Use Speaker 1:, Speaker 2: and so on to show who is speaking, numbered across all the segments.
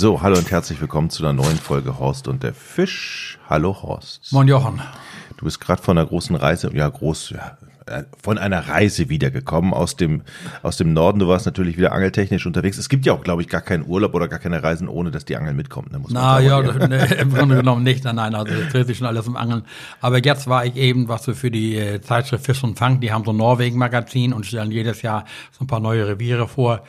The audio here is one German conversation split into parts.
Speaker 1: So, hallo und herzlich willkommen zu einer neuen Folge Horst und der Fisch. Hallo Horst.
Speaker 2: Moin Jochen.
Speaker 1: Du bist gerade von einer großen Reise, ja groß, ja, von einer Reise wiedergekommen aus dem, aus dem Norden. Du warst natürlich wieder angeltechnisch unterwegs. Es gibt ja auch, glaube ich, gar keinen Urlaub oder gar keine Reisen, ohne dass die Angel mitkommt.
Speaker 2: Ne, muss Na ja, ne, im Grunde genommen nicht. Nein, nein, also das dreht sich schon alles um Angeln. Aber jetzt war ich eben, was so für die äh, Zeitschrift Fisch und Fang, die haben so ein Norwegen-Magazin und stellen jedes Jahr so ein paar neue Reviere vor.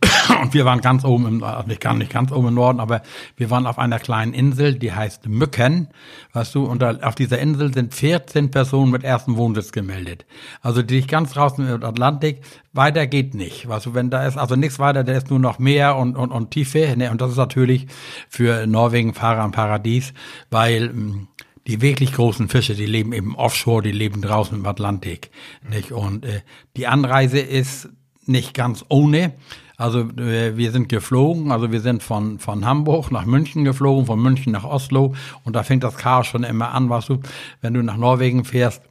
Speaker 2: Und wir waren ganz oben, im, also nicht, ganz, nicht ganz oben im Norden, aber wir waren auf einer kleinen Insel, die heißt Mücken, weißt du, und da, auf dieser Insel sind 14 Personen mit ersten Wohnsitz gemeldet. Also die ganz draußen im Atlantik, weiter geht nicht. Weißt du, wenn da ist also nichts weiter, da ist nur noch Meer und, und, und Tiefe. Ne? Und das ist natürlich für Norwegen Fahrer am Paradies, weil hm, die wirklich großen Fische, die leben eben offshore, die leben draußen im Atlantik. Nicht? Und äh, die Anreise ist nicht ganz ohne. Also äh, wir sind geflogen, also wir sind von, von Hamburg nach München geflogen, von München nach Oslo und da fängt das Chaos schon immer an, was du, wenn du nach Norwegen fährst,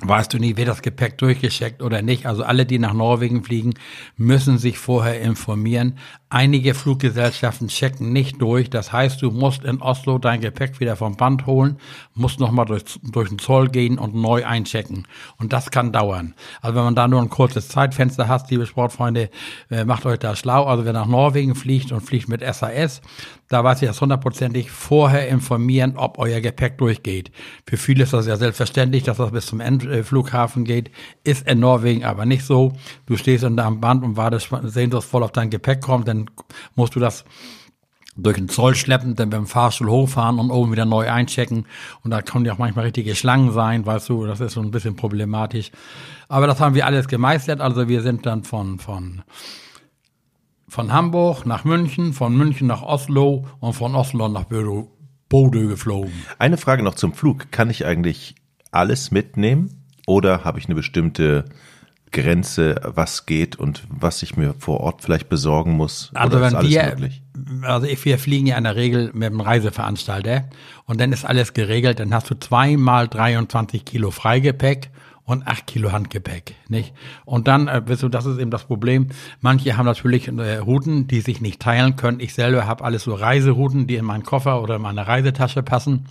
Speaker 2: weißt du nie, wird das Gepäck durchgecheckt oder nicht. Also alle, die nach Norwegen fliegen, müssen sich vorher informieren. Einige Fluggesellschaften checken nicht durch. Das heißt, du musst in Oslo dein Gepäck wieder vom Band holen, musst nochmal durch, durch den Zoll gehen und neu einchecken. Und das kann dauern. Also wenn man da nur ein kurzes Zeitfenster hat, liebe Sportfreunde, äh, macht euch da schlau. Also wer nach Norwegen fliegt und fliegt mit SAS, da weiß ich das hundertprozentig vorher informieren, ob euer Gepäck durchgeht. Für viele ist das ja selbstverständlich, dass das bis zum Endflughafen geht. Ist in Norwegen aber nicht so. Du stehst unter am Band und wartest sehnsuchtsvoll auf dein Gepäck kommt, dann musst du das durch den Zoll schleppen, dann beim Fahrstuhl hochfahren und oben wieder neu einchecken. Und da können ja auch manchmal richtige Schlangen sein, weißt du, das ist so ein bisschen problematisch. Aber das haben wir alles gemeistert. Also wir sind dann von, von, von Hamburg nach München, von München nach Oslo und von Oslo nach Bodø geflogen.
Speaker 1: Eine Frage noch zum Flug. Kann ich eigentlich alles mitnehmen oder habe ich eine bestimmte Grenze, was geht und was ich mir vor Ort vielleicht besorgen muss?
Speaker 2: Also wenn wir, möglich? also wir fliegen ja in der Regel mit einem Reiseveranstalter und dann ist alles geregelt, dann hast du zweimal 23 Kilo Freigepäck und acht Kilo Handgepäck, nicht? Und dann, äh, weißt du, das ist eben das Problem. Manche haben natürlich äh, Routen, die sich nicht teilen können. Ich selber habe alles so Reiserouten, die in meinen Koffer oder in meine Reisetasche passen.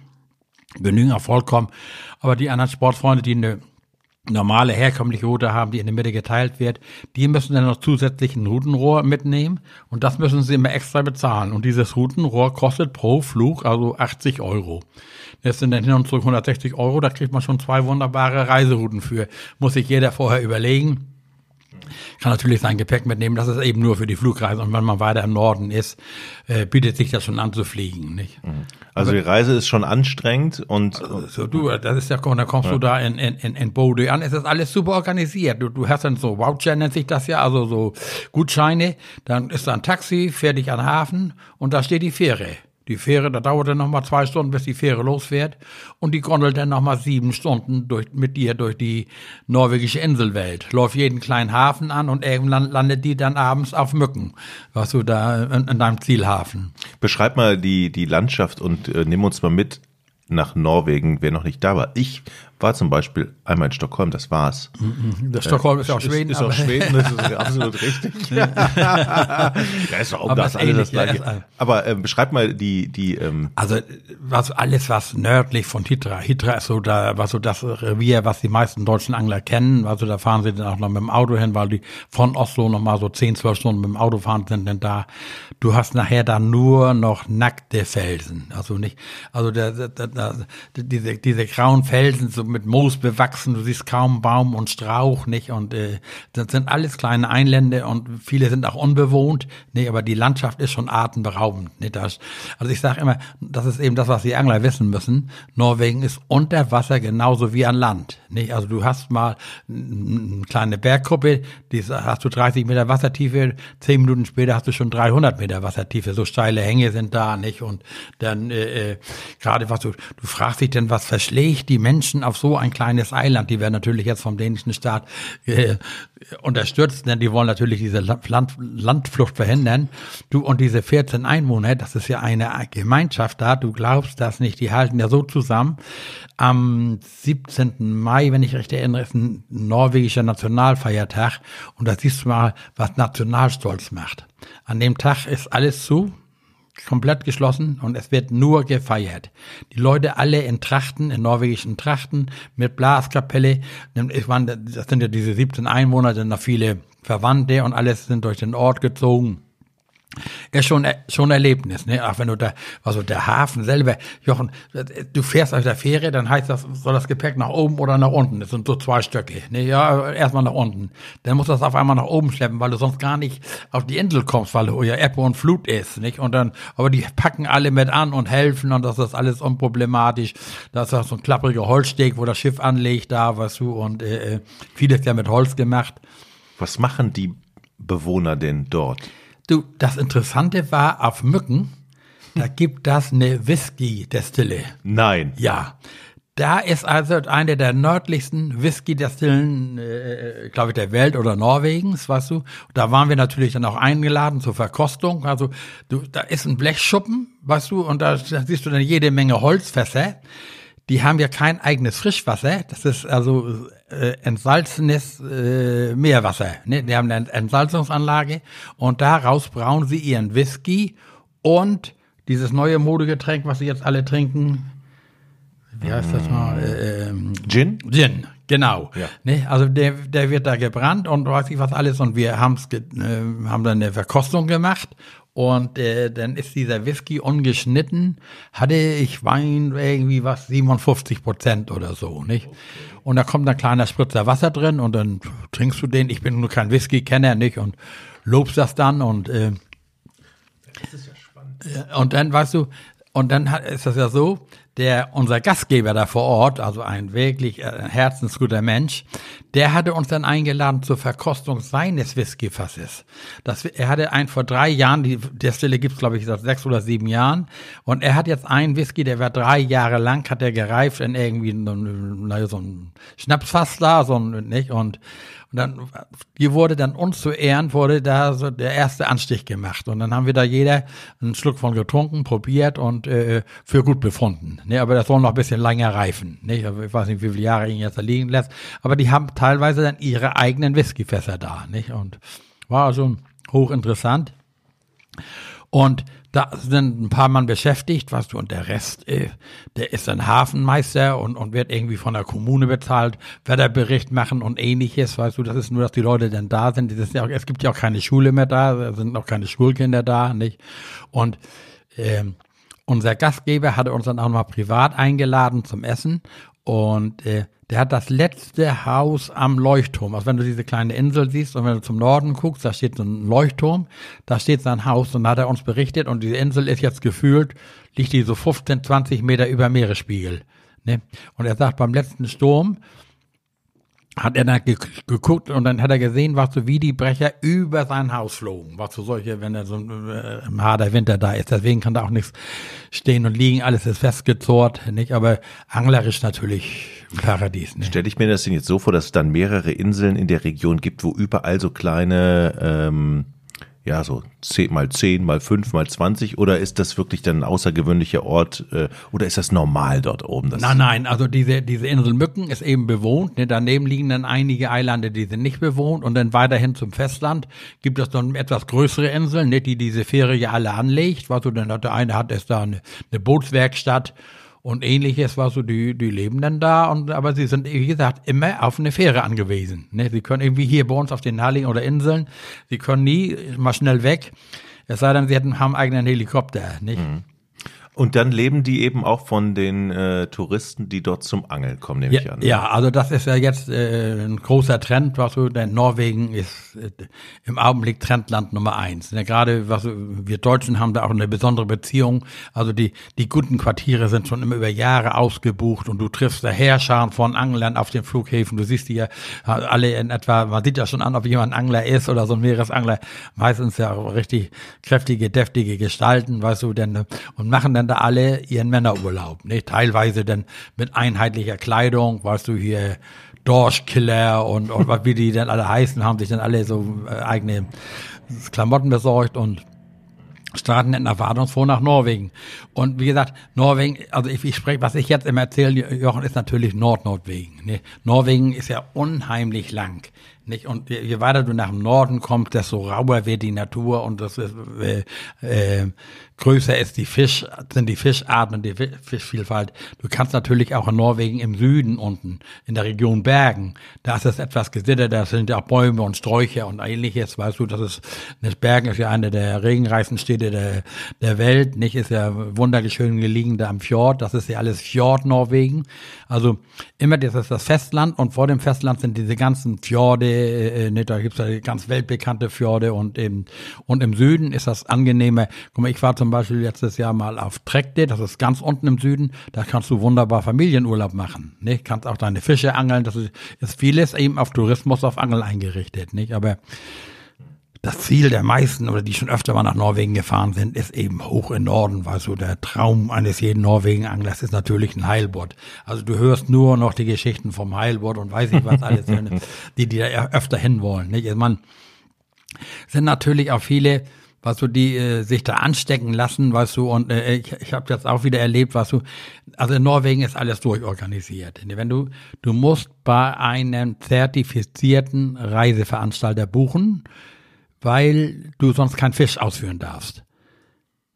Speaker 2: Genügen auch vollkommen. Aber die anderen Sportfreunde, die eine normale herkömmliche Route haben, die in der Mitte geteilt wird, die müssen dann noch zusätzlich ein Routenrohr mitnehmen und das müssen sie immer extra bezahlen. Und dieses Routenrohr kostet pro Flug also 80 Euro. Das sind dann hin und zurück 160 Euro, da kriegt man schon zwei wunderbare Reiserouten für. Muss sich jeder vorher überlegen kann natürlich sein Gepäck mitnehmen. Das ist eben nur für die Flugreise. Und wenn man weiter im Norden ist, äh, bietet sich das schon an zu fliegen. Nicht? Mhm.
Speaker 1: Also die Reise ist schon anstrengend und
Speaker 2: also du, das ist ja, da kommst ja. du da in, in, in, in Bode an. Es ist alles super organisiert. Du, du hast dann so Voucher nennt sich das ja, also so Gutscheine. Dann ist da ein Taxi, fährt dich an den Hafen und da steht die Fähre. Die Fähre, da dauert dann nochmal zwei Stunden, bis die Fähre losfährt. Und die gondelt dann nochmal sieben Stunden durch, mit dir durch die norwegische Inselwelt. Läuft jeden kleinen Hafen an und irgendwann landet die dann abends auf Mücken. Was du da in, in deinem Zielhafen.
Speaker 1: Beschreib mal die, die Landschaft und äh, nimm uns mal mit nach Norwegen, wer noch nicht da war. Ich war zum Beispiel einmal in Stockholm, das war's.
Speaker 2: Mhm. Das Stockholm ist ja auch Schweden.
Speaker 1: Ist, ist auch Schweden, das ist absolut richtig. ja, ist doch um das alles das gleiche. Ja, Aber äh, beschreib mal die, die. Ähm
Speaker 2: also was alles, was nördlich von Hitra. Hitra ist so da, was so das Revier, was die meisten deutschen Angler kennen. Also da fahren sie dann auch noch mit dem Auto hin, weil die von Oslo noch mal so 10, 12 Stunden mit dem Auto fahren sind denn da. Du hast nachher da nur noch nackte Felsen. Also nicht, also der, der, der, diese, diese grauen Felsen so mit Moos bewachsen, du siehst kaum Baum und Strauch, nicht? Und äh, das sind alles kleine Einlände und viele sind auch unbewohnt, nicht? Aber die Landschaft ist schon atemberaubend, nicht? Das, also ich sage immer, das ist eben das, was die Angler wissen müssen. Norwegen ist unter Wasser genauso wie an Land, nicht? Also du hast mal eine kleine Berggruppe, die hast du 30 Meter Wassertiefe, zehn Minuten später hast du schon 300 Meter Wassertiefe, so steile Hänge sind da, nicht? Und dann äh, äh, gerade was du, du fragst dich denn, was verschlägt die Menschen auf so ein kleines Eiland. Die werden natürlich jetzt vom dänischen Staat äh, unterstützt, denn die wollen natürlich diese Land, Landflucht verhindern. Du und diese 14 Einwohner, das ist ja eine Gemeinschaft da. Du glaubst das nicht. Die halten ja so zusammen. Am 17. Mai, wenn ich recht erinnere, ist ein norwegischer Nationalfeiertag. Und da siehst du mal, was Nationalstolz macht. An dem Tag ist alles zu komplett geschlossen und es wird nur gefeiert. Die Leute alle in Trachten, in norwegischen Trachten, mit Blaskapelle. Das sind ja diese 17 Einwohner, sind noch viele Verwandte und alles sind durch den Ort gezogen ist schon, äh, schon Erlebnis, ne? Auch wenn du da, also der Hafen selber, Jochen, du fährst auf der Fähre, dann heißt das, soll das Gepäck nach oben oder nach unten? Das sind so zwei Stöcke, ne? Ja, erstmal nach unten. Dann musst du das auf einmal nach oben schleppen, weil du sonst gar nicht auf die Insel kommst, weil ja Ebbe und Flut ist, nicht? Und dann, aber die packen alle mit an und helfen und das ist alles unproblematisch. Da ist so ein klappriger Holzsteg, wo das Schiff anlegt, da, weißt du, und äh, äh vieles ja mit Holz gemacht.
Speaker 1: Was machen die Bewohner denn dort?
Speaker 2: Du, das Interessante war auf Mücken, da gibt das eine Whisky-Destille.
Speaker 1: Nein.
Speaker 2: Ja. Da ist also eine der nördlichsten Whisky-Destillen, äh, glaube ich, der Welt oder Norwegens, weißt du. Da waren wir natürlich dann auch eingeladen zur Verkostung. Also du, da ist ein Blechschuppen, weißt du, und da, da siehst du dann jede Menge Holzfässer. Die haben ja kein eigenes Frischwasser. Das ist also äh, entsalzenes äh, Meerwasser. Ne? Die haben eine Entsalzungsanlage und daraus brauen sie ihren Whisky und dieses neue Modegetränk, was sie jetzt alle trinken. Wie heißt das mal? Äh,
Speaker 1: ähm, Gin?
Speaker 2: Gin, genau. Ja. Ne? Also der, der wird da gebrannt und weiß ich was alles und wir haben's äh, haben dann eine Verkostung gemacht und äh, dann ist dieser Whisky ungeschnitten, hatte ich Wein irgendwie was 57 Prozent oder so, nicht? Und da kommt ein kleiner Spritzer Wasser drin und dann trinkst du den. Ich bin nur kein Whisky-Kenner, nicht? Und lobst das dann und äh, das ist ja spannend. Und dann weißt du, und dann hat, ist das ja so, der, unser Gastgeber da vor Ort, also ein wirklich äh, herzensguter Mensch, der hatte uns dann eingeladen zur Verkostung seines Whiskyfasses. Das, er hatte einen vor drei Jahren, die der Stelle gibt's glaube ich seit sechs oder sieben Jahren, und er hat jetzt einen Whisky, der war drei Jahre lang, hat er gereift in irgendwie naja, so ein Schnapsfass da, so ein, nicht, und und dann, hier wurde dann uns zu Ehren, wurde da so der erste Anstich gemacht. Und dann haben wir da jeder einen Schluck von getrunken, probiert und äh, für gut befunden. Ne, aber das soll noch ein bisschen länger reifen. Ne? Ich weiß nicht, wie viele Jahre ihn jetzt da liegen lässt. Aber die haben teilweise dann ihre eigenen Whiskyfässer da. Nicht? Und war also hochinteressant. Und da sind ein paar Mann beschäftigt, was du, und der Rest, äh, der ist ein Hafenmeister und, und wird irgendwie von der Kommune bezahlt, Wetterbericht machen und ähnliches, weißt du, das ist nur, dass die Leute dann da sind. Ja auch, es gibt ja auch keine Schule mehr da, sind auch keine Schulkinder da, nicht? Und ähm, unser Gastgeber hatte uns dann auch mal privat eingeladen zum Essen und äh, der hat das letzte Haus am Leuchtturm. Also wenn du diese kleine Insel siehst und wenn du zum Norden guckst, da steht so ein Leuchtturm, da steht sein Haus und da hat er uns berichtet und diese Insel ist jetzt gefühlt, liegt die so 15, 20 Meter über Meeresspiegel. Ne? Und er sagt, beim letzten Sturm hat er dann geguckt und dann hat er gesehen, was so wie die Brecher über sein Haus flogen. Was so solche, wenn er so äh, im harter Winter da ist. Deswegen kann da auch nichts stehen und liegen. Alles ist festgezort, nicht? Aber anglerisch natürlich ein Paradies.
Speaker 1: Ne? Stelle ich mir das denn jetzt so vor, dass es dann mehrere Inseln in der Region gibt, wo überall so kleine ähm, ja, so 10 mal 10 mal 5 mal 20 oder ist das wirklich dann ein außergewöhnlicher Ort äh, oder ist das normal dort oben?
Speaker 2: Nein, nein, also diese, diese Insel Mücken ist eben bewohnt. Ne? Daneben liegen dann einige Eilande, die sind nicht bewohnt und dann weiterhin zum Festland gibt es dann etwas größere Inseln, ne? die diese Fähre ja alle anlegt. Was du dann hat, der eine hat ist da eine, eine Bootswerkstatt und ähnliches war so, die, die leben dann da und aber sie sind, wie gesagt, immer auf eine Fähre angewiesen. Ne? Sie können irgendwie hier bei uns auf den Naheliegen oder Inseln, sie können nie mal schnell weg. Es sei denn, sie hätten, haben einen eigenen Helikopter, nicht? Mhm.
Speaker 1: Und dann leben die eben auch von den äh, Touristen, die dort zum Angeln kommen, nehme
Speaker 2: ja,
Speaker 1: ich an.
Speaker 2: Ne? Ja, also das ist ja jetzt äh, ein großer Trend, was so, denn Norwegen ist äh, im Augenblick Trendland Nummer eins. Ja, gerade was wir Deutschen haben da auch eine besondere Beziehung. Also die die guten Quartiere sind schon immer über Jahre ausgebucht und du triffst da Herrscharen von Anglern auf den Flughäfen. Du siehst die ja alle in etwa, man sieht ja schon an, ob jemand Angler ist oder so ein Meeresangler. Meistens ja auch richtig kräftige, deftige Gestalten, weißt du, denn und machen dann da alle ihren Männerurlaub, nicht? Teilweise dann mit einheitlicher Kleidung, weißt du, hier Dorschkiller und, und was wie die dann alle heißen, haben sich dann alle so äh, eigene Klamotten besorgt und starten dann erwartungsfroh nach Norwegen. Und wie gesagt, Norwegen, also ich, ich spreche, was ich jetzt immer erzähle, Jochen, ist natürlich Nordnordwegen. Ne? Norwegen ist ja unheimlich lang. Nicht? Und je, je weiter du nach dem Norden kommst, desto rauer wird die Natur und das ist, äh, äh, größer ist die Fisch, sind die Fischarten die Fischvielfalt. Du kannst natürlich auch in Norwegen im Süden unten, in der Region Bergen, da ist es etwas gesittet, da sind ja auch Bäume und Sträucher und ähnliches, weißt du, das ist, das Bergen ist ja eine der regenreichsten Städte der, der Welt, nicht, ist ja wunderschön gelegen da am Fjord, das ist ja alles Fjord Norwegen, also immer das ist das Festland und vor dem Festland sind diese ganzen Fjorde, äh, äh nicht, da gibt's ja ganz weltbekannte Fjorde und eben, und im Süden ist das angenehmer, guck mal, ich war zum zum Beispiel letztes Jahr mal auf Trekte, das ist ganz unten im Süden, da kannst du wunderbar Familienurlaub machen, nicht? Kannst auch deine Fische angeln, das ist, ist vieles eben auf Tourismus, auf Angeln eingerichtet, nicht? Aber das Ziel der meisten oder die schon öfter mal nach Norwegen gefahren sind, ist eben hoch im Norden, weil so der Traum eines jeden Norwegen-Anglers ist natürlich ein Heilbutt. Also du hörst nur noch die Geschichten vom Heilbutt und weiß ich was alles, die, die da öfter hinwollen, nicht? Also man, sind natürlich auch viele, was du, die äh, sich da anstecken lassen, weißt du, und äh, ich, ich habe das auch wieder erlebt, was du, also in Norwegen ist alles durchorganisiert. Wenn du, du musst bei einem zertifizierten Reiseveranstalter buchen, weil du sonst keinen Fisch ausführen darfst.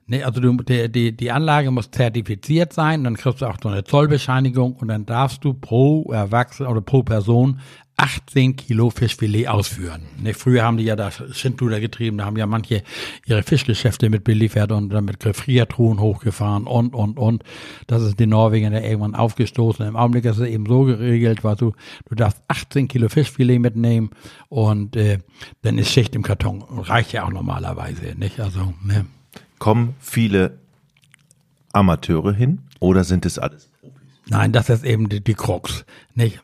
Speaker 2: Nee, also du, die, die, die Anlage muss zertifiziert sein, dann kriegst du auch so eine Zollbescheinigung und dann darfst du pro Erwachsene oder pro Person 18 Kilo Fischfilet ausführen. Ne, früher haben die ja da Schindluder getrieben, da haben ja manche ihre Fischgeschäfte mit beliefert und dann mit Gefriertruhen hochgefahren und, und, und. Das ist den Norwegern ja irgendwann aufgestoßen. Im Augenblick ist es eben so geregelt, weil du, du darfst 18 Kilo Fischfilet mitnehmen und äh, dann ist Schicht im Karton. Reicht ja auch normalerweise, nicht? Also, ne.
Speaker 1: Kommen viele Amateure hin oder sind es alles
Speaker 2: Profis? Nein, das ist eben die, die Krux, nicht?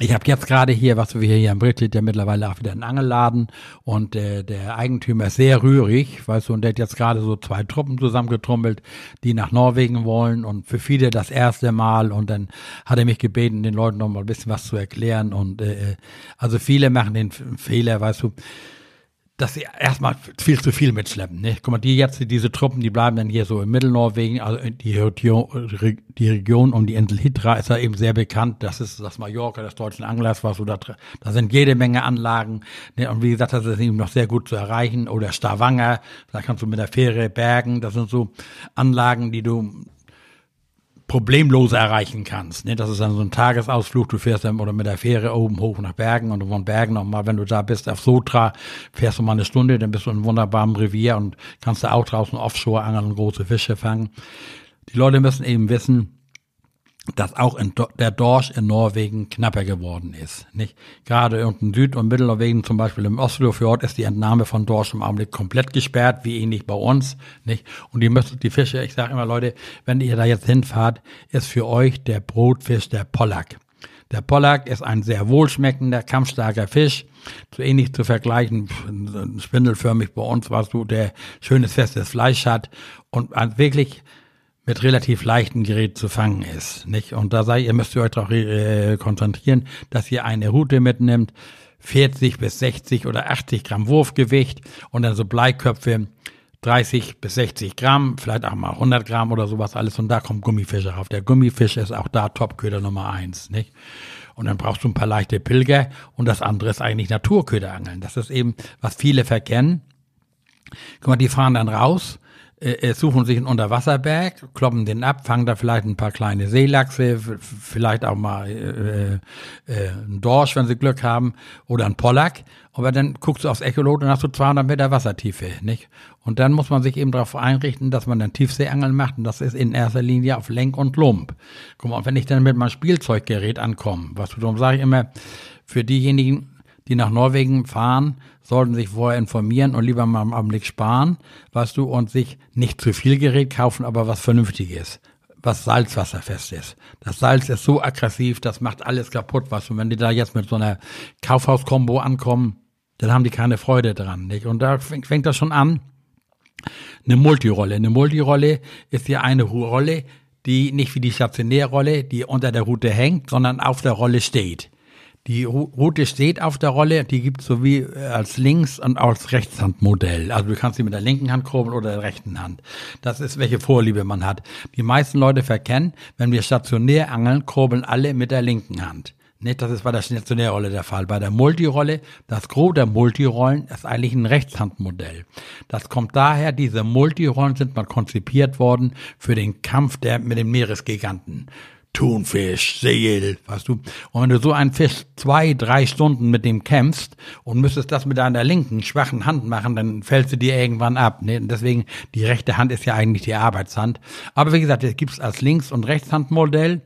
Speaker 2: Ich habe jetzt gerade hier, was wir hier im Brittit, ja mittlerweile auch wieder einen Angelladen und äh, der Eigentümer ist sehr rührig, weißt du, und der hat jetzt gerade so zwei Truppen zusammengetrummelt, die nach Norwegen wollen. Und für viele das erste Mal. Und dann hat er mich gebeten, den Leuten noch mal ein bisschen was zu erklären. Und äh, also viele machen den Fehler, weißt du, dass sie erstmal viel zu viel mitschleppen. Ne? Guck mal, die jetzt, diese Truppen, die bleiben dann hier so im Mittelnorwegen, also die Region, die Region um die Insel Hitra ist ja eben sehr bekannt. Das ist das Mallorca des deutschen Anglers, was so da, da sind jede Menge Anlagen. Ne? Und wie gesagt, das ist eben noch sehr gut zu erreichen. Oder Stavanger, da kannst du mit der Fähre bergen. Das sind so Anlagen, die du problemlos erreichen kannst. Ne? Das ist dann so ein Tagesausflug, du fährst dann oder mit der Fähre oben hoch nach Bergen und von Bergen nochmal, wenn du da bist auf Sotra, fährst du mal eine Stunde, dann bist du in wunderbaren Revier und kannst da auch draußen offshore angeln und große Fische fangen. Die Leute müssen eben wissen, dass auch in, der Dorsch in Norwegen knapper geworden ist. Nicht? Gerade unten Süd- und Mittelnorwegen, zum Beispiel im Oslofjord, ist die Entnahme von Dorsch im Augenblick komplett gesperrt, wie ähnlich bei uns. Nicht? Und ihr müsst die Fische, ich sage immer, Leute, wenn ihr da jetzt hinfahrt, ist für euch der Brotfisch der Pollack. Der Pollack ist ein sehr wohlschmeckender, kampfstarker Fisch, so ähnlich zu vergleichen, spindelförmig bei uns, was du, der schönes, festes Fleisch hat und wirklich mit relativ leichten Gerät zu fangen ist. Nicht? Und da sei, ihr müsst euch darauf äh, konzentrieren, dass ihr eine Route mitnimmt, 40 bis 60 oder 80 Gramm Wurfgewicht und dann so Bleiköpfe 30 bis 60 Gramm, vielleicht auch mal 100 Gramm oder sowas alles und da kommt Gummifisch auf. Der Gummifisch ist auch da Topköder Nummer eins, nicht? Und dann brauchst du ein paar leichte Pilger und das andere ist eigentlich Naturköderangeln. Das ist eben, was viele verkennen. Guck mal, die fahren dann raus äh, äh, suchen sich einen Unterwasserberg, kloppen den ab, fangen da vielleicht ein paar kleine Seelachse, vielleicht auch mal äh, äh, einen Dorsch, wenn sie Glück haben, oder einen Pollack. Aber dann guckst du aufs Echolot und hast du 200 Meter Wassertiefe, nicht? Und dann muss man sich eben darauf einrichten, dass man dann Tiefseeangeln macht und das ist in erster Linie auf Lenk und Lump. Guck mal, wenn ich dann mit meinem Spielzeuggerät ankomme, was du, darum sage ich immer, für diejenigen, die nach Norwegen fahren, sollten sich vorher informieren und lieber mal am Augenblick sparen, weißt du, und sich nicht zu viel Gerät kaufen, aber was Vernünftiges, was salzwasserfest ist. Das Salz ist so aggressiv, das macht alles kaputt, weißt du, wenn die da jetzt mit so einer Kaufhauskombo ankommen, dann haben die keine Freude dran, nicht? Und da fängt das schon an. Eine Multirolle. Eine Multirolle ist ja eine Rolle, die nicht wie die Stationärrolle, die unter der Route hängt, sondern auf der Rolle steht. Die Route steht auf der Rolle, die gibt es sowie äh, als Links- und als Rechtshandmodell. Also du kannst sie mit der linken Hand kurbeln oder der rechten Hand. Das ist, welche Vorliebe man hat. Die meisten Leute verkennen, wenn wir stationär angeln, kurbeln alle mit der linken Hand. Nicht, das ist bei der Stationärrolle der Fall. Bei der Multirolle, das Gros der Multirollen ist eigentlich ein Rechtshandmodell. Das kommt daher, diese Multirollen sind mal konzipiert worden für den Kampf der, mit den Meeresgiganten. Thunfisch, Seel, weißt du. Und wenn du so einen Fisch zwei, drei Stunden mit dem kämpfst und müsstest das mit deiner linken, schwachen Hand machen, dann fällst du dir irgendwann ab. Ne? Und deswegen, die rechte Hand ist ja eigentlich die Arbeitshand. Aber wie gesagt, es gibt's als Links- und Rechtshandmodell.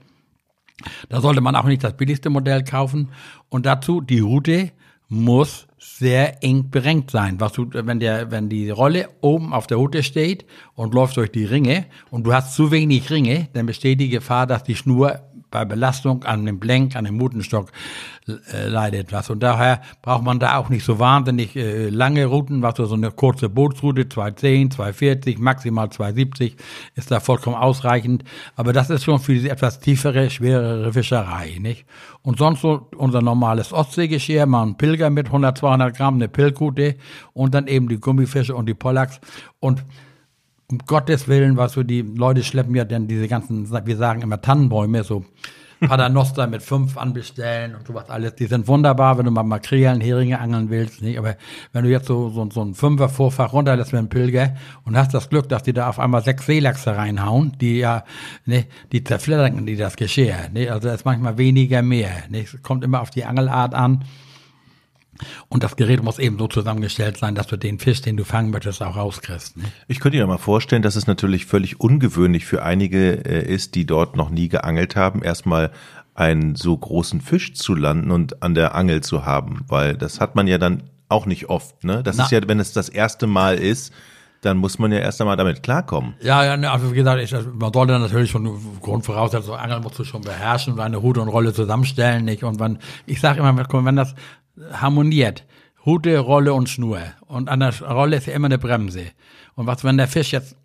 Speaker 2: Da sollte man auch nicht das billigste Modell kaufen. Und dazu, die Route muss sehr eng berenkt sein. Was du, wenn der, wenn die Rolle oben auf der Route steht und läuft durch die Ringe und du hast zu wenig Ringe, dann besteht die Gefahr, dass die Schnur bei Belastung an dem Blenk, an dem Mutenstock äh, leidet was. Und daher braucht man da auch nicht so wahnsinnig äh, lange Routen, was so eine kurze Bootsroute, 210, 240, maximal 270, ist da vollkommen ausreichend. Aber das ist schon für diese etwas tiefere, schwerere Fischerei, nicht? Und sonst so unser normales Ostseegeschirr, mal ein Pilger mit 100, 200 Gramm, eine Pilkute und dann eben die Gummifische und die Pollacks und um Gottes Willen, was so die Leute schleppen ja dann diese ganzen, wir sagen immer Tannenbäume, so Paternoster mit fünf anbestellen und sowas alles. Die sind wunderbar, wenn du mal Makrelen, Heringe angeln willst, nicht? Aber wenn du jetzt so, so, so ein Fünfer Vorfach runterlässt mit einem Pilger und hast das Glück, dass die da auf einmal sechs Seelachse reinhauen, die ja, ne, die zerfleddern die das Geschirr, ne? Also da ist manchmal weniger mehr, ne? Es kommt immer auf die Angelart an. Und das Gerät muss eben so zusammengestellt sein, dass du den Fisch, den du fangen möchtest, auch rauskriegst. Ne?
Speaker 1: Ich könnte dir mal vorstellen, dass es natürlich völlig ungewöhnlich für einige äh, ist, die dort noch nie geangelt haben, erstmal einen so großen Fisch zu landen und an der Angel zu haben, weil das hat man ja dann auch nicht oft. Ne? Das Na. ist ja, wenn es das erste Mal ist, dann muss man ja erst einmal damit klarkommen.
Speaker 2: Ja, ja, ne, also wie gesagt, ich, man sollte natürlich schon Grundvoraussetzung, Angeln musst du schon beherrschen und eine Hut und Rolle zusammenstellen, nicht? Und wenn, ich sage immer, wenn das harmoniert. Rute, Rolle und Schnur. Und an der Rolle ist ja immer eine Bremse. Und was, wenn der Fisch jetzt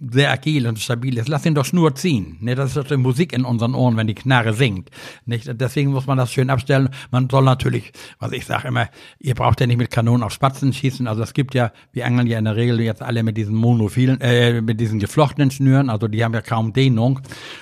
Speaker 2: sehr agil und stabil ist, lass ihn doch nur ziehen. Ne, das ist doch die Musik in unseren Ohren, wenn die Knarre singt. Nicht? Deswegen muss man das schön abstellen. Man soll natürlich, was ich sage immer, ihr braucht ja nicht mit Kanonen auf Spatzen schießen. Also es gibt ja, wir angeln ja in der Regel jetzt alle mit diesen monophilen, äh, mit diesen geflochtenen Schnüren, also die haben ja kaum Dehnung.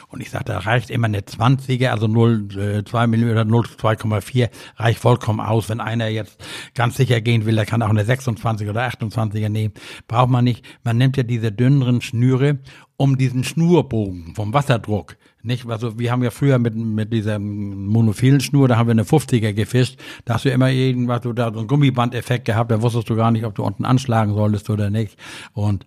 Speaker 2: Und ich sage, da reicht immer eine 20er, also 0,2 mm oder 0,2,4 reicht vollkommen aus. Wenn einer jetzt ganz sicher gehen will, der kann auch eine 26 oder 28er nehmen. Braucht man nicht. Man nimmt ja diese dünneren Schnüre Schnüre um diesen Schnurbogen vom Wasserdruck. Nicht? Also wir haben ja früher mit, mit dieser monophilen Schnur, da haben wir eine 50er gefischt, da hast du immer irgendwas, du da so einen Gummibandeffekt gehabt, da wusstest du gar nicht, ob du unten anschlagen solltest oder nicht. Und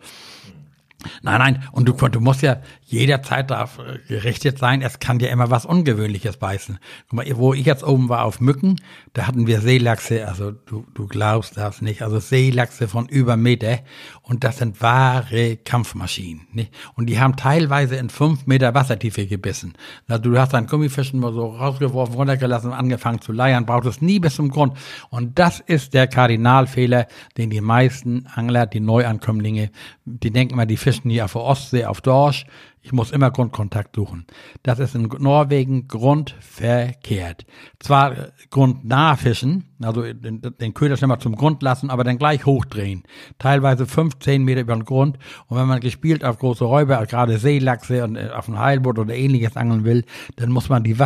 Speaker 2: Nein, nein, und du, du musst ja jederzeit darauf äh, gerichtet sein, es kann dir immer was Ungewöhnliches beißen. Wo ich jetzt oben war auf Mücken, da hatten wir Seelachse, also du, du glaubst das nicht, also Seelachse von über Meter und das sind wahre Kampfmaschinen. Nicht? Und die haben teilweise in fünf Meter Wassertiefe gebissen. Also du hast deinen Gummifischen mal so rausgeworfen, runtergelassen, angefangen zu leiern, braucht es nie bis zum Grund. Und das ist der Kardinalfehler, den die meisten Angler, die Neuankömmlinge, die denken mal, die fischen hier auf der Ostsee, auf Dorsch. Ich muss immer Grundkontakt suchen. Das ist in Norwegen grundverkehrt. Zwar grundnah fischen, also den, den Köder schnell mal zum Grund lassen, aber dann gleich hochdrehen. Teilweise 15 Meter über den Grund. Und wenn man gespielt auf große Räuber, gerade Seelachse und äh, auf ein Heilboot oder ähnliches angeln will, dann muss man die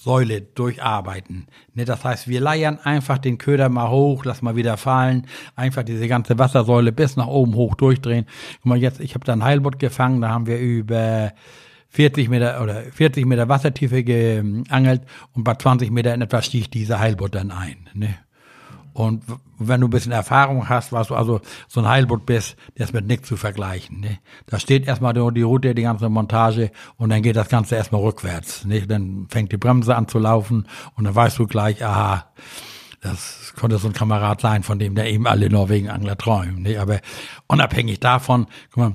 Speaker 2: Wassersäule durcharbeiten. Ne, das heißt, wir leiern einfach den Köder mal hoch, lass mal wieder fallen, einfach diese ganze Wassersäule bis nach oben hoch durchdrehen. Guck mal, jetzt, ich habe da ein Heilboot gefangen, da haben wir über 40 Meter oder 40 Meter Wassertiefe geangelt und bei 20 Meter in etwa stieg dieser Heilboot dann ein. Ne? Und wenn du ein bisschen Erfahrung hast, was du also so ein Heilboot bist, der ist mit nichts zu vergleichen. Ne? Da steht erstmal die Route, die ganze Montage und dann geht das Ganze erstmal rückwärts. Ne? Dann fängt die Bremse an zu laufen und dann weißt du gleich, aha, das konnte so ein Kamerad sein, von dem der eben alle Norwegen-Angler träumen. Ne? Aber unabhängig davon, guck mal,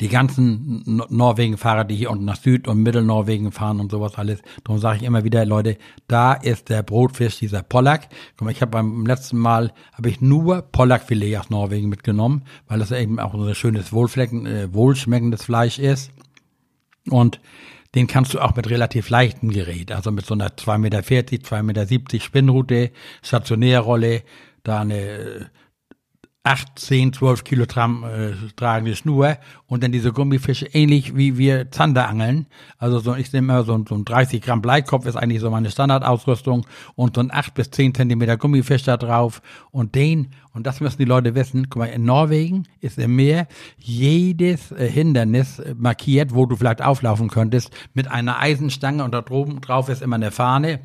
Speaker 2: die ganzen Norwegen-Fahrer, die hier unten nach Süd- und Mittelnorwegen fahren und sowas alles. Darum sage ich immer wieder, Leute, da ist der Brotfisch, dieser Pollack. Guck mal, ich habe beim letzten Mal, habe ich nur Pollackfilet aus Norwegen mitgenommen, weil das eben auch ein schönes, wohlflecken, äh, wohlschmeckendes Fleisch ist. Und den kannst du auch mit relativ leichtem Gerät, also mit so einer 2,40 Meter, 2,70 Meter Spinnrute, Stationärrolle, da eine 8, 10, 12 Kilogramm äh, tragende Schnur und dann diese Gummifische ähnlich wie wir Zander angeln. Also so, ich nehme immer so, so ein 30 Gramm Bleikopf ist eigentlich so meine Standardausrüstung und so ein 8 bis 10 Zentimeter Gummifisch da drauf und den, und das müssen die Leute wissen, guck mal, in Norwegen ist im Meer jedes äh, Hindernis markiert, wo du vielleicht auflaufen könntest, mit einer Eisenstange und da droben drauf ist immer eine Fahne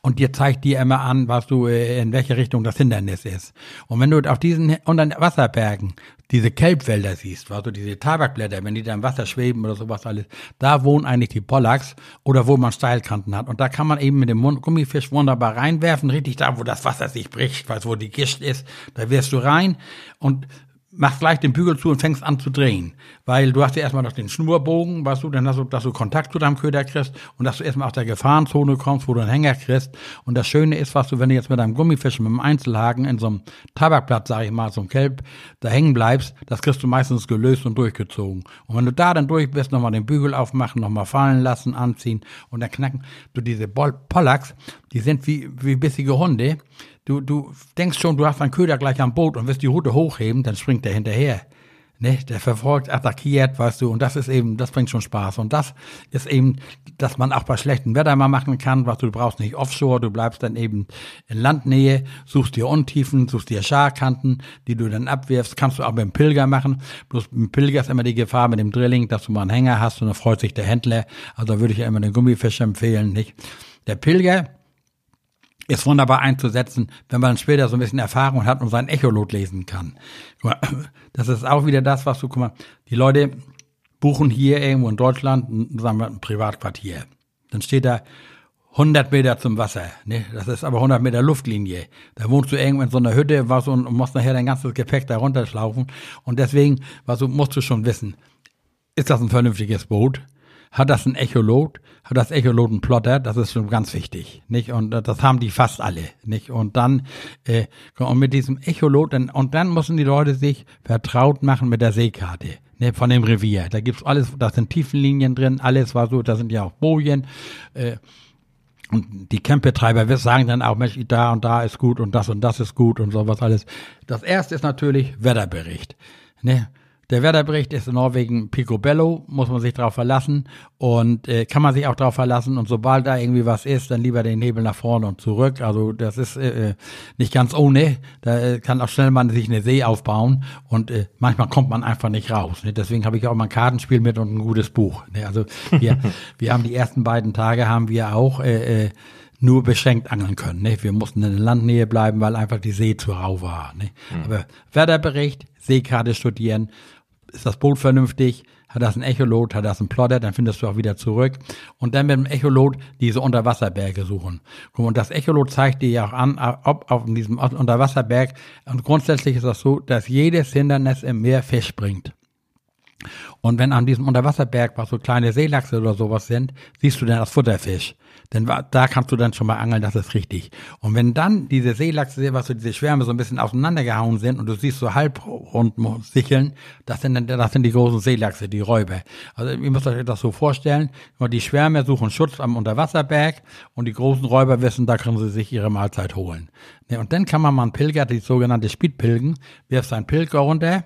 Speaker 2: und dir zeigt dir immer an, was du, äh, in welche Richtung das Hindernis ist. Und wenn du auf diesen, unter den Wasserbergen diese Kelbwälder siehst, also diese Tabakblätter, wenn die da im Wasser schweben oder sowas alles, da wohnen eigentlich die Pollacks oder wo man Steilkanten hat. Und da kann man eben mit dem Gummifisch wunderbar reinwerfen, richtig da, wo das Wasser sich bricht, weil wo die Gischt ist, da wirst du rein und machst gleich den Bügel zu und fängst an zu drehen. Weil du hast ja erstmal noch den Schnurbogen, weißt du, dann hast du, dass du Kontakt zu deinem Köder kriegst und dass du erstmal aus der Gefahrenzone kommst, wo du einen Hänger kriegst. Und das Schöne ist, was du, wenn du jetzt mit deinem Gummifisch, mit einem Einzelhaken in so einem Tabakblatt, sag ich mal, so einem Kelb, da hängen bleibst, das kriegst du meistens gelöst und durchgezogen. Und wenn du da dann durch bist, nochmal den Bügel aufmachen, nochmal fallen lassen, anziehen und dann knacken du diese Pollacks, die sind wie, wie bissige Hunde Du, du denkst schon, du hast einen Köder gleich am Boot und wirst die Route hochheben, dann springt der hinterher. Ne, der verfolgt, attackiert, weißt du, und das ist eben, das bringt schon Spaß. Und das ist eben, dass man auch bei schlechtem Wetter mal machen kann, was du brauchst nicht offshore, du bleibst dann eben in Landnähe, suchst dir Untiefen, suchst dir Scharkanten, die du dann abwirfst, kannst du auch dem Pilger machen. Bloß dem Pilger ist immer die Gefahr mit dem Drilling, dass du mal einen Hänger hast und dann freut sich der Händler. Also würde ich ja immer den Gummifisch empfehlen, nicht? Der Pilger, ist wunderbar einzusetzen, wenn man später so ein bisschen Erfahrung hat und sein Echolot lesen kann. Das ist auch wieder das, was du, guck mal, die Leute buchen hier irgendwo in Deutschland, sagen wir, ein Privatquartier. Dann steht da 100 Meter zum Wasser, ne? Das ist aber 100 Meter Luftlinie. Da wohnst du irgendwo in so einer Hütte, was und musst nachher dein ganzes Gepäck da runterschlaufen. Und deswegen, was du, musst du schon wissen, ist das ein vernünftiges Boot? Hat das ein Echolot? Hat das Echolot einen Plotter? Das ist schon ganz wichtig, nicht? Und äh, das haben die fast alle, nicht? Und dann äh, und mit diesem Echolot und dann müssen die Leute sich vertraut machen mit der Seekarte. Ne, von dem Revier. Da gibt's alles, da sind Tiefenlinien drin, alles war so, da sind ja auch Bojen. Äh, und die Campbetreiber sagen dann auch, Mensch, da und da ist gut und das und das ist gut und sowas alles. Das erste ist natürlich Wetterbericht. Ne? Der Wetterbericht ist in Norwegen picobello, muss man sich darauf verlassen und äh, kann man sich auch darauf verlassen und sobald da irgendwie was ist, dann lieber den Hebel nach vorne und zurück. Also das ist äh, äh nicht ganz ohne. Da äh, kann auch schnell man sich eine See aufbauen und äh, manchmal kommt man einfach nicht raus. Ne? Deswegen habe ich auch mal ein Kartenspiel mit und ein gutes Buch. Ne? Also wir, wir haben die ersten beiden Tage haben wir auch äh, äh, nur beschränkt angeln können. Ne? Wir mussten in der Landnähe bleiben, weil einfach die See zu rau war. Ne? Mhm. Aber Wetterbericht, Seekarte studieren ist das Boot vernünftig, hat das ein Echolot, hat das ein Plotter, dann findest du auch wieder zurück. Und dann mit dem Echolot diese Unterwasserberge suchen. Und das Echolot zeigt dir ja auch an, ob auf diesem Unterwasserberg, und grundsätzlich ist das so, dass jedes Hindernis im Meer Fisch bringt. Und wenn an diesem Unterwasserberg was so kleine Seelachse oder sowas sind, siehst du dann das Futterfisch. Denn da kannst du dann schon mal angeln, das ist richtig. Und wenn dann diese Seelachse, was so diese Schwärme so ein bisschen auseinandergehauen sind und du siehst so halbrund sicheln, das sind, das sind die großen Seelachse, die Räuber. Also ihr müsst euch das so vorstellen, die Schwärme suchen Schutz am Unterwasserberg und die großen Räuber wissen, da können sie sich ihre Mahlzeit holen. Und dann kann man mal einen Pilger, die sogenannte Speedpilgen, wirft einen Pilger runter,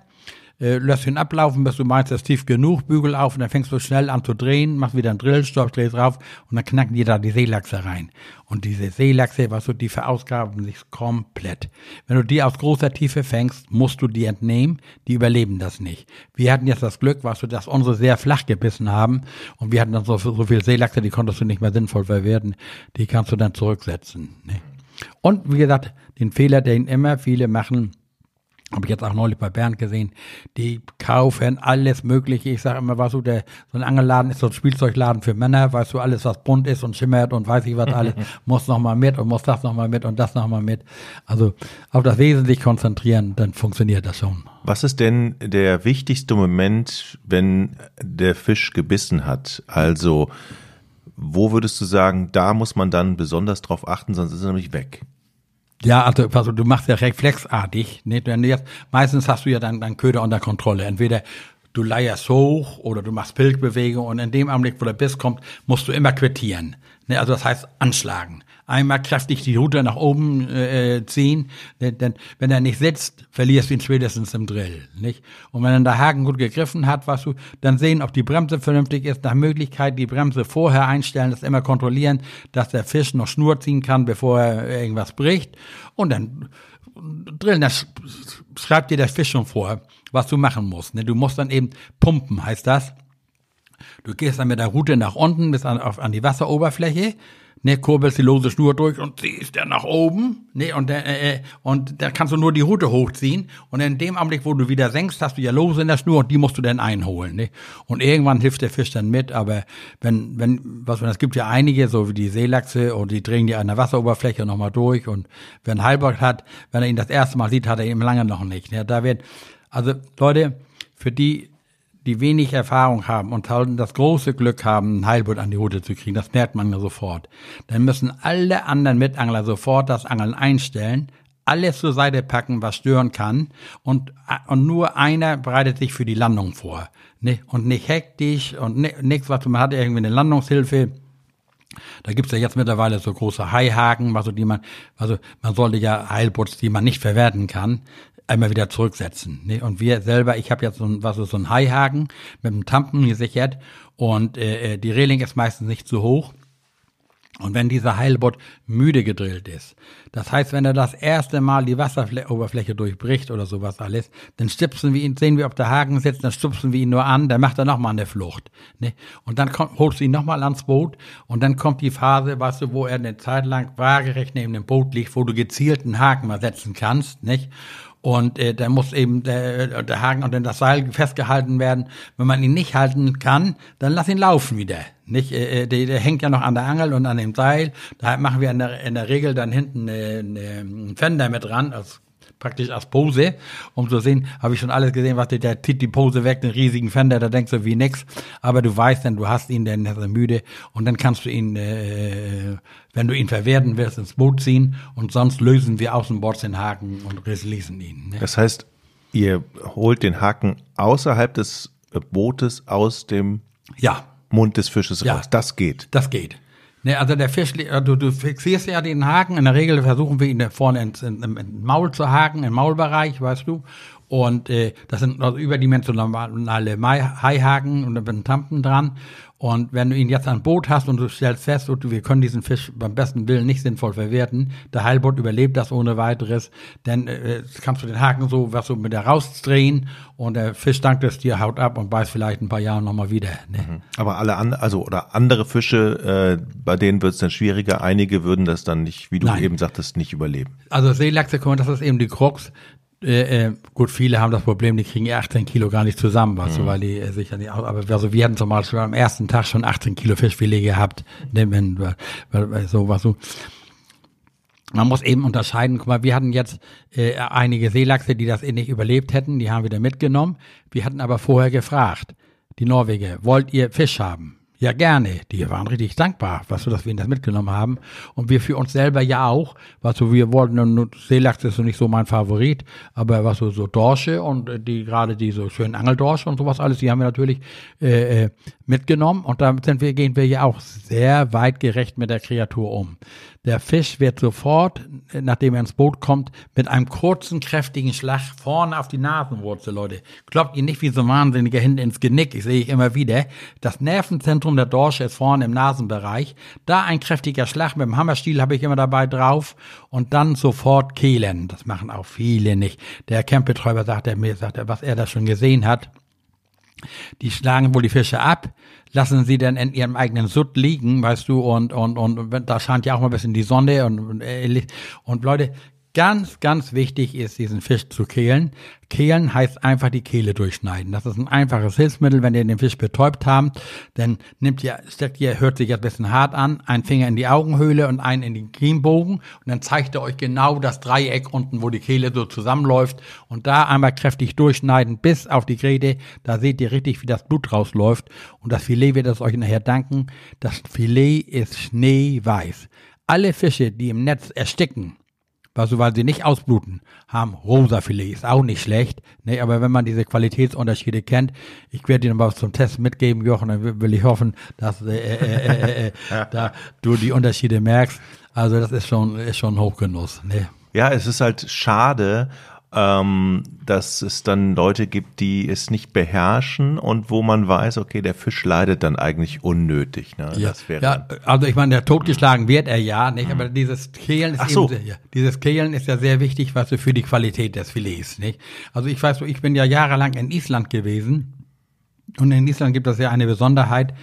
Speaker 2: äh, lässt ihn ablaufen, bis du meinst, er ist tief genug, Bügel auf und dann fängst du schnell an zu drehen, machst wieder einen Drillstopp, drehst drauf und dann knacken die da die Seelachse rein. Und diese Seelachse, was du, die verausgaben sich komplett. Wenn du die aus großer Tiefe fängst, musst du die entnehmen, die überleben das nicht. Wir hatten jetzt das Glück, was du, dass unsere sehr flach gebissen haben und wir hatten dann so, so viel Seelachse, die konntest du nicht mehr sinnvoll verwerten, die kannst du dann zurücksetzen. Ne? Und wie gesagt, den Fehler, den immer viele machen, habe ich jetzt auch neulich bei Bernd gesehen, die kaufen alles Mögliche. Ich sage immer, was so der, so ein Angelladen ist so ein Spielzeugladen für Männer, weißt du, alles, was bunt ist und schimmert und weiß ich was alles, muss nochmal mit und muss das nochmal mit und das nochmal mit. Also auf das Wesentliche konzentrieren, dann funktioniert das schon.
Speaker 1: Was ist denn der wichtigste Moment, wenn der Fisch gebissen hat? Also, wo würdest du sagen, da muss man dann besonders drauf achten, sonst ist er nämlich weg?
Speaker 2: Ja, also, also du machst ja reflexartig. Ne? Jetzt, meistens hast du ja dann deinen Köder unter Kontrolle. Entweder du leierst hoch oder du machst Pilgbewegung und in dem Augenblick, wo der Biss kommt, musst du immer quittieren. Ne, also das heißt anschlagen. Einmal kräftig die Rute nach oben äh, ziehen, denn wenn er nicht sitzt, verlierst du ihn spätestens im Drill. Nicht? Und wenn dann der Haken gut gegriffen hat, was du, dann sehen, ob die Bremse vernünftig ist, nach Möglichkeit die Bremse vorher einstellen, das immer kontrollieren, dass der Fisch noch Schnur ziehen kann, bevor er irgendwas bricht. Und dann drillen, das schreibt dir der Fisch schon vor, was du machen musst. Ne? Du musst dann eben pumpen, heißt das. Du gehst dann mit der Route nach unten bis an, auf, an die Wasseroberfläche, ne, kurbelst die lose Schnur durch und ziehst dann nach oben, ne, und, äh, äh, und da kannst du nur die Route hochziehen und in dem Augenblick, wo du wieder senkst, hast du ja lose in der Schnur und die musst du dann einholen, ne. Und irgendwann hilft der Fisch dann mit, aber wenn, wenn, was, wenn, es gibt ja einige, so wie die Seelachse und die drehen die an der Wasseroberfläche nochmal durch und wer einen hat, wenn er ihn das erste Mal sieht, hat er ihn lange noch nicht, ne. Da wird, also Leute, für die die wenig Erfahrung haben und das große Glück haben, ein Heilboot an die Route zu kriegen, das merkt man ja sofort. Dann müssen alle anderen Mitangler sofort das Angeln einstellen, alles zur Seite packen, was stören kann und, und nur einer bereitet sich für die Landung vor. Ne? Und nicht hektisch und nichts, was man hat irgendwie eine Landungshilfe. Da gibt's ja jetzt mittlerweile so große Haihaken, also die man, also man sollte ja Heilboots, die man nicht verwerten kann, einmal wieder zurücksetzen. Ne? Und wir selber, ich habe jetzt so ein, was ist so ein Haihaken mit einem Tampen gesichert und äh, äh, die Reling ist meistens nicht zu hoch. Und wenn dieser Heilbot müde gedrillt ist, das heißt, wenn er das erste Mal die Wasseroberfläche durchbricht oder sowas alles, dann stupsen wir ihn, sehen wir, ob der Haken sitzt, dann stupsen wir ihn nur an, dann macht er nochmal eine Flucht. Ne? Und dann kommt, holst du ihn nochmal ans Boot und dann kommt die Phase, weißt du, wo er eine Zeit lang waagerecht neben dem Boot liegt, wo du gezielten Haken mal setzen kannst, nicht? Und äh, da muss eben der, der Haken und dann das Seil festgehalten werden. Wenn man ihn nicht halten kann, dann lass ihn laufen wieder. Nicht, äh, äh der, der hängt ja noch an der Angel und an dem Seil. Da machen wir in der, in der Regel dann hinten eine, einen Fender mit dran, als praktisch als Pose, um zu sehen, habe ich schon alles gesehen, was der, der zieht die Pose weg, den riesigen Fender, da denkst du wie nix, aber du weißt dann, du hast ihn, dann ist er müde und dann kannst du ihn, äh, wenn du ihn verwerten willst, ins Boot ziehen und sonst lösen wir aus dem Bord den Haken und releasen ihn.
Speaker 1: Ne? Das heißt, ihr holt den Haken außerhalb des Bootes aus dem
Speaker 2: ja.
Speaker 1: Mund des Fisches
Speaker 2: ja.
Speaker 1: raus. Das geht.
Speaker 2: Das geht. Ne, also der Fisch, du, du fixierst ja den Haken. In der Regel versuchen wir ihn vorne ins, in, im Maul zu haken, im Maulbereich, weißt du. Und äh, das sind also überdimensionale Haihaken und da sind Tampen dran. Und wenn du ihn jetzt an Boot hast und du stellst fest, und wir können diesen Fisch beim besten Willen nicht sinnvoll verwerten, der Heilboot überlebt das ohne weiteres, dann äh, kannst du den Haken so, was so mit der rausdrehen und der Fisch dankt es dir, haut ab und beißt vielleicht ein paar Jahre nochmal wieder. Ne?
Speaker 1: Mhm. Aber alle andere, also oder andere Fische, äh, bei denen wird es dann schwieriger. Einige würden das dann nicht, wie du Nein. eben sagtest, nicht überleben.
Speaker 2: Also Seelachse, das ist eben die Krux äh, äh, gut, viele haben das Problem, die kriegen 18 Kilo gar nicht zusammen, was, mhm. so, weil die äh, sich ja nicht, aber also wir hatten zum Beispiel am ersten Tag schon 18 Kilo Fischfilet gehabt, ne, wenn, weil, so was so. Man muss eben unterscheiden, guck mal, wir hatten jetzt äh, einige Seelachse, die das eh nicht überlebt hätten, die haben wir da mitgenommen. Wir hatten aber vorher gefragt, die Norweger, wollt ihr Fisch haben? Ja, gerne. Die waren richtig dankbar, was du, dass wir ihnen das mitgenommen haben. Und wir für uns selber ja auch. Was so, wir wollten, und Seelachs ist so nicht so mein Favorit, aber was so, so Dorsche und äh, die, gerade die so schönen Angeldorsche und sowas alles, die haben wir natürlich, äh, äh mitgenommen. Und da sind wir, gehen wir ja auch sehr weit gerecht mit der Kreatur um. Der Fisch wird sofort, nachdem er ins Boot kommt, mit einem kurzen, kräftigen Schlag vorne auf die Nasenwurzel, Leute. Kloppt ihn nicht wie so ein Wahnsinniger hinten ins Genick, ich sehe ich immer wieder. Das Nervenzentrum der Dorsche ist vorne im Nasenbereich. Da ein kräftiger Schlag mit dem Hammerstiel habe ich immer dabei drauf und dann sofort kehlen. Das machen auch viele nicht. Der Campbetreiber sagt er mir, sagt er, was er da schon gesehen hat. Die schlagen wohl die Fische ab, lassen sie dann in ihrem eigenen Sutt liegen, weißt du, und, und, und da scheint ja auch mal ein bisschen die Sonne und, und, äh, und Leute, Ganz, ganz wichtig ist, diesen Fisch zu kehlen. Kehlen heißt einfach die Kehle durchschneiden. Das ist ein einfaches Hilfsmittel, wenn ihr den Fisch betäubt habt. Dann nimmt ihr, steckt ihr, hört sich jetzt ein bisschen hart an, einen Finger in die Augenhöhle und einen in den Kiembogen. Und dann zeigt er euch genau das Dreieck unten, wo die Kehle so zusammenläuft. Und da einmal kräftig durchschneiden bis auf die Gräte. Da seht ihr richtig, wie das Blut rausläuft. Und das Filet wird es euch nachher danken. Das Filet ist schneeweiß. Alle Fische, die im Netz ersticken, also weil sie nicht ausbluten, haben rosa Filet, ist auch nicht schlecht, ne, aber wenn man diese Qualitätsunterschiede kennt, ich werde dir mal was zum Test mitgeben, Jochen, dann will ich hoffen, dass äh, äh, äh, äh, äh da du die Unterschiede merkst. Also das ist schon, ist schon Hochgenuss. Ne?
Speaker 1: Ja, es ist halt schade, ähm, dass es dann Leute gibt, die es nicht beherrschen und wo man weiß, okay, der Fisch leidet dann eigentlich unnötig. Ne?
Speaker 2: Ja, ja, also ich meine, der totgeschlagen wird er ja, nicht? Aber dieses Kehlen ist
Speaker 1: so.
Speaker 2: eben, ja, dieses Kehlen ist ja sehr wichtig, was für die Qualität des Filets, nicht? Also ich weiß, ich bin ja jahrelang in Island gewesen und in Island gibt es ja eine Besonderheit,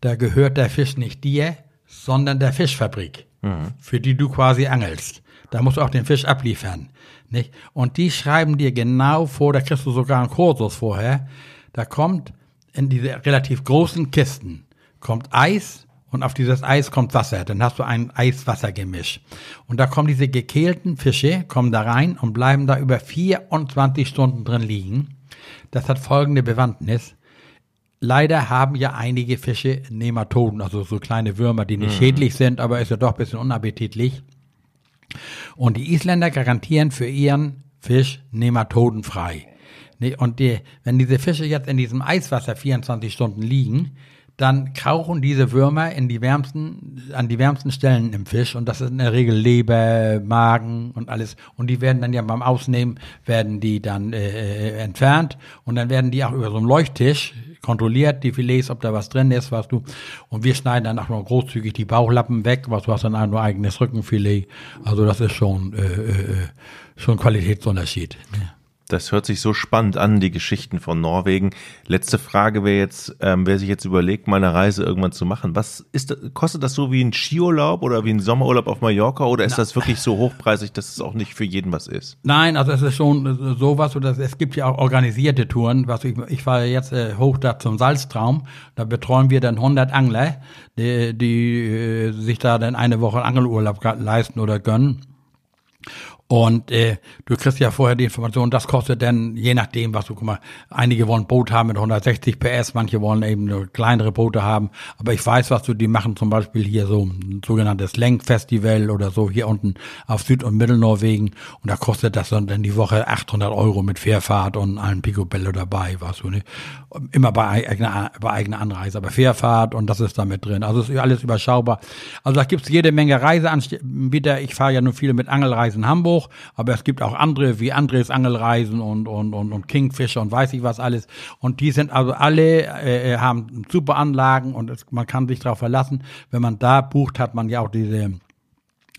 Speaker 2: da gehört der Fisch nicht dir, sondern der Fischfabrik, mhm. für die du quasi angelst. Da musst du auch den Fisch abliefern. Nicht? Und die schreiben dir genau vor, da kriegst du sogar einen Kursus vorher, da kommt in diese relativ großen Kisten, kommt Eis und auf dieses Eis kommt Wasser. Dann hast du ein Eis-Wasser-Gemisch. Und da kommen diese gekehlten Fische, kommen da rein und bleiben da über 24 Stunden drin liegen. Das hat folgende Bewandtnis. Leider haben ja einige Fische Nematoden, also so kleine Würmer, die nicht mhm. schädlich sind, aber ist ja doch ein bisschen unappetitlich. Und die Isländer garantieren für ihren Fisch nematodenfrei. Und die, wenn diese Fische jetzt in diesem Eiswasser 24 Stunden liegen, dann krauchen diese Würmer in die wärmsten, an die wärmsten Stellen im Fisch. Und das ist in der Regel Leber, Magen und alles. Und die werden dann ja beim Ausnehmen werden die dann äh, äh entfernt. Und dann werden die auch über so einen Leuchttisch kontrolliert die Filets, ob da was drin ist, was du. Und wir schneiden dann auch noch großzügig die Bauchlappen weg, was du hast dann nur eigenes Rückenfilet. Also das ist schon, äh, äh, schon Qualitätsunterschied. Ne?
Speaker 1: Das hört sich so spannend an, die Geschichten von Norwegen. Letzte Frage wäre jetzt, ähm, wer sich jetzt überlegt, mal eine Reise irgendwann zu machen. Was ist, kostet das so wie ein Skiurlaub oder wie ein Sommerurlaub auf Mallorca oder ist Na, das wirklich so hochpreisig, dass es auch nicht für jeden was ist?
Speaker 2: Nein, also es ist schon sowas, oder es gibt ja auch organisierte Touren. Was ich, ich war jetzt äh, hoch da zum Salztraum, da betreuen wir dann 100 Angler, die, die äh, sich da dann eine Woche Angelurlaub leisten oder gönnen. Und äh, du kriegst ja vorher die Information, das kostet dann, je nachdem, was du, guck mal, einige wollen Boot haben mit 160 PS, manche wollen eben nur kleinere Boote haben. Aber ich weiß, was du, die machen zum Beispiel hier so ein sogenanntes Lenkfestival oder so hier unten auf Süd- und Mittelnorwegen. Und da kostet das dann die Woche 800 Euro mit Fährfahrt und allen Picobello dabei, weißt du, ne? Immer bei eigener, bei eigener Anreise, aber Fährfahrt und das ist da mit drin. Also ist alles überschaubar. Also da gibt's jede Menge Reiseanbieter. Ich fahre ja nur viele mit Angelreisen Hamburg hoch, aber es gibt auch andere wie Andres Angelreisen und, und, und, und Kingfisher und weiß ich was alles. Und die sind also alle, äh, äh, haben super Anlagen und es, man kann sich darauf verlassen. Wenn man da bucht, hat man ja auch diese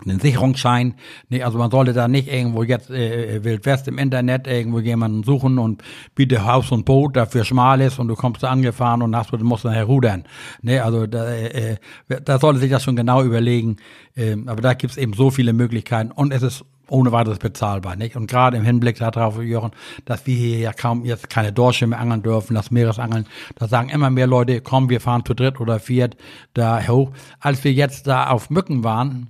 Speaker 2: einen Sicherungsschein. Nee, also man sollte da nicht irgendwo jetzt äh, äh Wild West im Internet irgendwo jemanden suchen und biete Haus und Boot, dafür schmal ist und du kommst da angefahren und hast, du musst dann herrudern. Nee, also da, äh, äh, da sollte sich das schon genau überlegen. Äh, aber da gibt's eben so viele Möglichkeiten und es ist ohne weiteres bezahlbar, nicht? Und gerade im Hinblick darauf, Jochen, dass wir hier ja kaum jetzt keine Dorsche mehr angeln dürfen, das Meeresangeln, da sagen immer mehr Leute, komm, wir fahren zu dritt oder viert da hoch. Als wir jetzt da auf Mücken waren,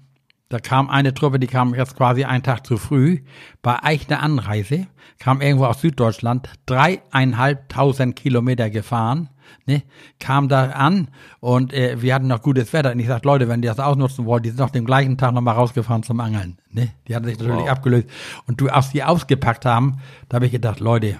Speaker 2: da kam eine Truppe, die kam jetzt quasi einen Tag zu früh, bei Eichner Anreise, kam irgendwo aus Süddeutschland, dreieinhalbtausend Kilometer gefahren, ne, kam da an und äh, wir hatten noch gutes Wetter. Und ich sagte, Leute, wenn die das ausnutzen wollen, die sind noch den gleichen Tag nochmal rausgefahren zum Angeln. Ne? Die hatten sich natürlich wow. abgelöst. Und du, als die ausgepackt haben, da habe ich gedacht, Leute,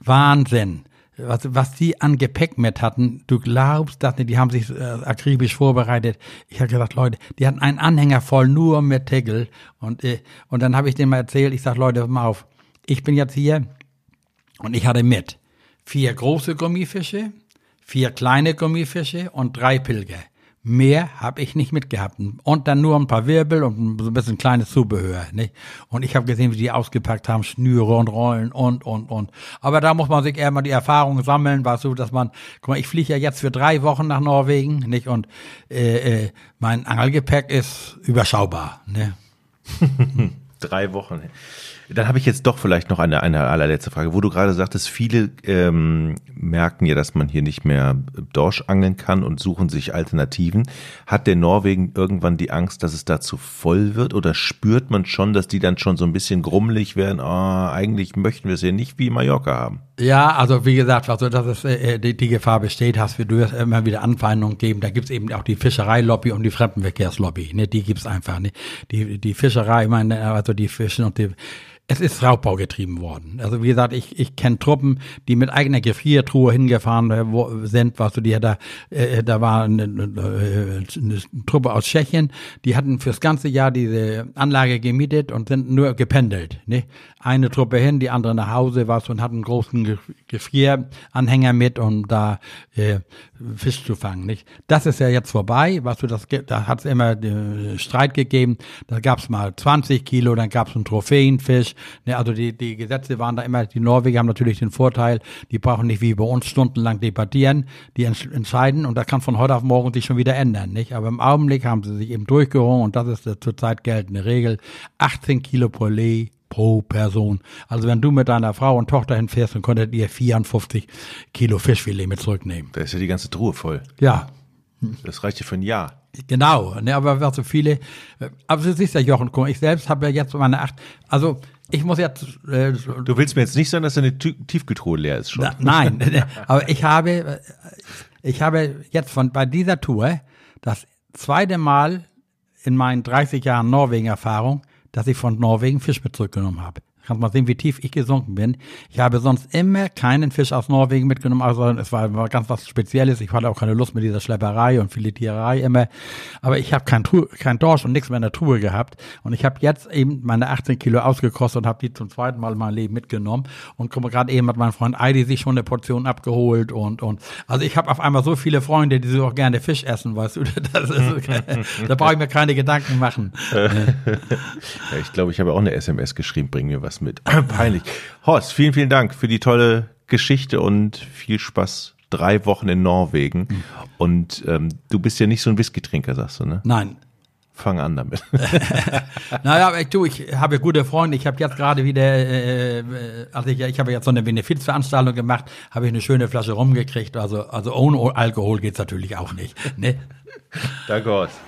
Speaker 2: Wahnsinn. Was, was die an Gepäck mit hatten, du glaubst das nicht, die haben sich äh, akribisch vorbereitet. Ich habe gesagt, Leute, die hatten einen Anhänger voll nur mit Tegel. Und, äh, und dann habe ich denen mal erzählt, ich sage, Leute, mal auf, ich bin jetzt hier und ich hatte mit vier große Gummifische, vier kleine Gummifische und drei Pilger. Mehr habe ich nicht mitgehabt. Und dann nur ein paar Wirbel und ein bisschen kleines Zubehör. Nicht? Und ich habe gesehen, wie die ausgepackt haben, Schnüre und Rollen und, und, und. Aber da muss man sich eher mal die Erfahrung sammeln, war so, dass man, guck mal, ich fliege ja jetzt für drei Wochen nach Norwegen, nicht? Und äh, äh, mein Angelgepäck ist überschaubar. Ne?
Speaker 1: drei Wochen. Dann habe ich jetzt doch vielleicht noch eine, eine allerletzte Frage, wo du gerade sagtest, viele ähm, merken ja, dass man hier nicht mehr Dorsch angeln kann und suchen sich Alternativen. Hat der Norwegen irgendwann die Angst, dass es da zu voll wird oder spürt man schon, dass die dann schon so ein bisschen grummelig werden? Oh, eigentlich möchten wir es ja nicht wie Mallorca haben.
Speaker 2: Ja, also wie gesagt, also dass es äh, die, die Gefahr besteht, hast du wirst immer wieder Anfeindungen geben. Da gibt's eben auch die Fischereilobby und die Fremdenverkehrslobby. Ne, die gibt's einfach. Ne? Die die Fischerei, ich meine, also die Fischen und die es ist Raubbau getrieben worden. Also wie gesagt, ich, ich kenne Truppen, die mit eigener Gefriertruhe hingefahren sind, was du die da äh, da war eine, eine, eine Truppe aus Tschechien, die hatten fürs ganze Jahr diese Anlage gemietet und sind nur gependelt. Ne? Eine Truppe hin, die andere nach Hause was und hatten einen großen Gefrieranhänger mit, um da äh, Fisch zu fangen. Nicht? Das ist ja jetzt vorbei. Was du das, da hat es immer äh, Streit gegeben. Da gab es mal 20 Kilo, dann gab es einen Trophäenfisch. Ne, also die, die Gesetze waren da immer, die Norweger haben natürlich den Vorteil, die brauchen nicht wie bei uns stundenlang debattieren, die entscheiden und das kann von heute auf morgen sich schon wieder ändern. Nicht? Aber im Augenblick haben sie sich eben durchgerungen und das ist die zurzeit geltende Regel. 18 Kilo pro Lee pro Person. Also wenn du mit deiner Frau und Tochter hinfährst, dann könntet ihr 54 Kilo Fischfilet mit zurücknehmen.
Speaker 1: Da ist ja die ganze Truhe voll.
Speaker 2: Ja.
Speaker 1: Das reicht ja für ein Jahr.
Speaker 2: Genau, ne, aber was so viele, äh, aber du siehst ja, Jochen, ich selbst habe ja jetzt meine acht, also ich muss jetzt.
Speaker 1: Äh, du willst mir jetzt nicht sagen, dass deine Tiefkühltruhe leer ist schon.
Speaker 2: Na, nein, aber ich habe, äh, ich habe jetzt von bei dieser Tour das zweite Mal in meinen 30 Jahren Norwegen-Erfahrung, dass ich von Norwegen Fisch mit zurückgenommen habe. Kannst mal sehen, wie tief ich gesunken bin. Ich habe sonst immer keinen Fisch aus Norwegen mitgenommen, also es war, ganz was Spezielles. Ich hatte auch keine Lust mit dieser Schlepperei und Filetierei immer. Aber ich habe kein, kein Dorsch und nichts mehr in der Truhe gehabt. Und ich habe jetzt eben meine 18 Kilo ausgekostet und habe die zum zweiten Mal in meinem Leben mitgenommen. Und gerade eben mit meinem Freund Heidi sich schon eine Portion abgeholt. Und, und also ich habe auf einmal so viele Freunde, die so auch gerne Fisch essen, weißt du. Das ist, da brauche ich mir keine Gedanken machen. ja,
Speaker 1: ich glaube, ich habe auch eine SMS geschrieben, bring mir was was mit. Peinlich. Horst, vielen, vielen Dank für die tolle Geschichte und viel Spaß. Drei Wochen in Norwegen. Mhm. Und ähm, du bist ja nicht so ein Whisky-Trinker, sagst du, ne?
Speaker 2: Nein.
Speaker 1: Fang an damit.
Speaker 2: naja, ich, du, ich habe gute Freunde. Ich habe jetzt gerade wieder, äh, also ich, ich habe jetzt so eine Benefizveranstaltung gemacht, habe ich eine schöne Flasche rumgekriegt. Also, also ohne Alkohol geht's natürlich auch nicht. Ne?
Speaker 1: Danke, Horst.